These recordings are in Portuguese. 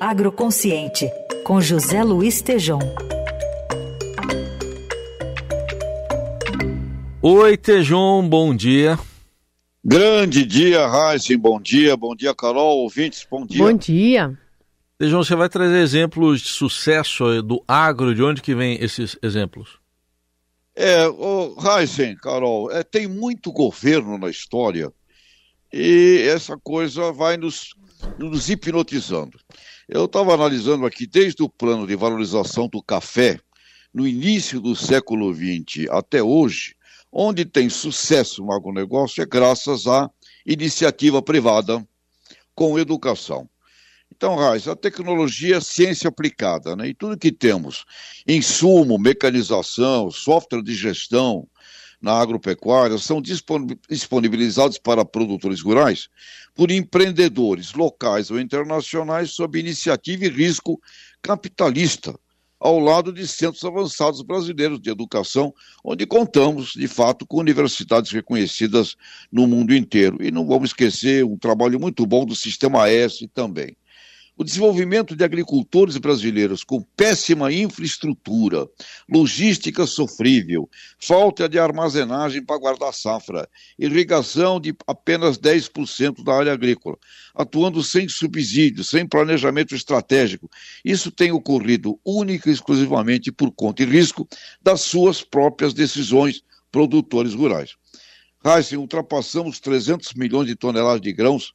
Agroconsciente, com José Luiz Tejom. Oi, Tejom, bom dia. Grande dia, Raíssen, bom dia. Bom dia, Carol, ouvintes, bom dia. Bom dia. Tejom, você vai trazer exemplos de sucesso do agro, de onde que vem esses exemplos? É, oh, Heisen, Carol, é, tem muito governo na história e essa coisa vai nos, nos hipnotizando. Eu estava analisando aqui desde o plano de valorização do café, no início do século XX até hoje, onde tem sucesso no agronegócio é graças à iniciativa privada com educação. Então, Raiz, a tecnologia é ciência aplicada, né? E tudo que temos, insumo, mecanização, software de gestão na agropecuária, são disponibilizados para produtores rurais por empreendedores locais ou internacionais sob iniciativa e risco capitalista, ao lado de centros avançados brasileiros de educação, onde contamos, de fato, com universidades reconhecidas no mundo inteiro. E não vamos esquecer um trabalho muito bom do Sistema S também. O desenvolvimento de agricultores brasileiros com péssima infraestrutura, logística sofrível, falta de armazenagem para guardar safra, irrigação de apenas 10% da área agrícola, atuando sem subsídio, sem planejamento estratégico. Isso tem ocorrido única e exclusivamente por conta e risco das suas próprias decisões produtores rurais. Heisen, ultrapassamos 300 milhões de toneladas de grãos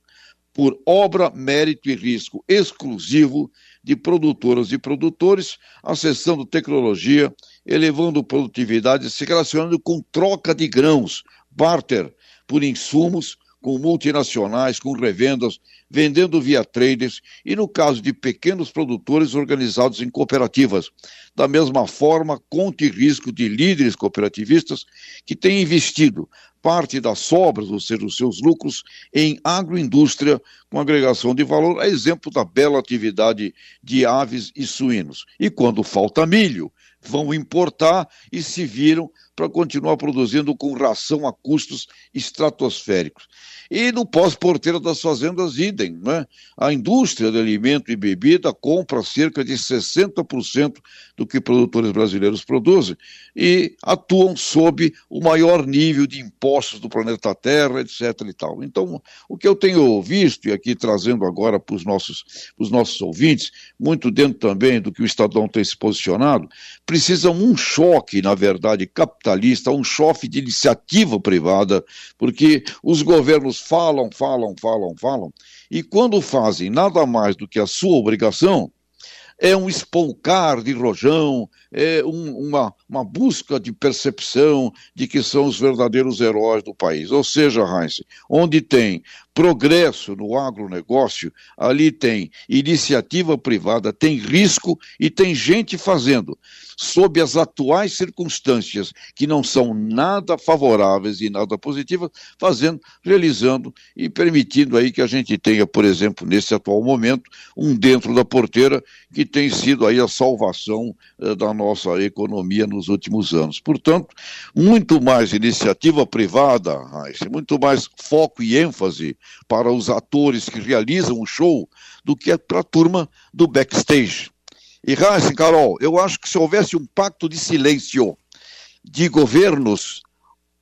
por obra, mérito e risco exclusivo de produtoras e produtores, acessando tecnologia, elevando produtividade, se relacionando com troca de grãos, barter por insumos, com multinacionais, com revendas, vendendo via traders e, no caso de pequenos produtores organizados em cooperativas. Da mesma forma, conte risco de líderes cooperativistas que têm investido parte das sobras, ou seja, os seus lucros, em agroindústria com agregação de valor, a exemplo da bela atividade de aves e suínos. E quando falta milho, vão importar e se viram para continuar produzindo com ração a custos estratosféricos. E no pós-porteiro das fazendas, idem. Né? A indústria de alimento e bebida compra cerca de 60% do que produtores brasileiros produzem e atuam sob o maior nível de impostos do planeta Terra, etc. E tal. Então, o que eu tenho visto, e aqui trazendo agora para os nossos, os nossos ouvintes, muito dentro também do que o Estadão tem se posicionado, precisa um choque, na verdade, capitalista, um choque de iniciativa privada, porque os governos falam, falam, falam, falam, e quando fazem nada mais do que a sua obrigação, é um espolcar de rojão, é um, uma, uma busca de percepção de que são os verdadeiros heróis do país. Ou seja, Heinz, onde tem progresso no agronegócio, ali tem iniciativa privada, tem risco e tem gente fazendo, sob as atuais circunstâncias que não são nada favoráveis e nada positivas, fazendo, realizando e permitindo aí que a gente tenha, por exemplo, nesse atual momento, um dentro da porteira que tem sido aí a salvação eh, da nossa economia nos últimos anos. Portanto, muito mais iniciativa privada, muito mais foco e ênfase para os atores que realizam o show do que para a turma do backstage. E Hansen, Carol, eu acho que se houvesse um pacto de silêncio de governos,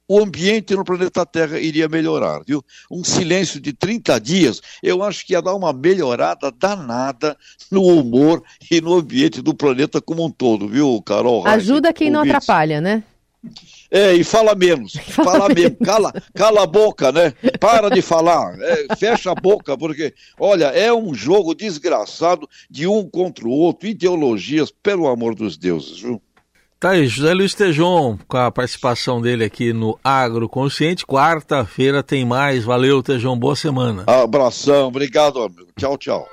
o ambiente no planeta Terra iria melhorar, viu? Um silêncio de 30 dias, eu acho que ia dar uma melhorada danada no humor e no ambiente do planeta como um todo, viu, Carol? Ajuda quem não atrapalha, né? É, e fala menos. Fala, fala menos. Cala, cala a boca, né? Para de falar. É, fecha a boca, porque, olha, é um jogo desgraçado de um contra o outro, ideologias, pelo amor dos deuses, viu? Tá aí, José Luiz Tejon, com a participação dele aqui no Agro Consciente. Quarta-feira tem mais. Valeu, Tejon. Boa semana. Abração. Obrigado, amigo. Tchau, tchau.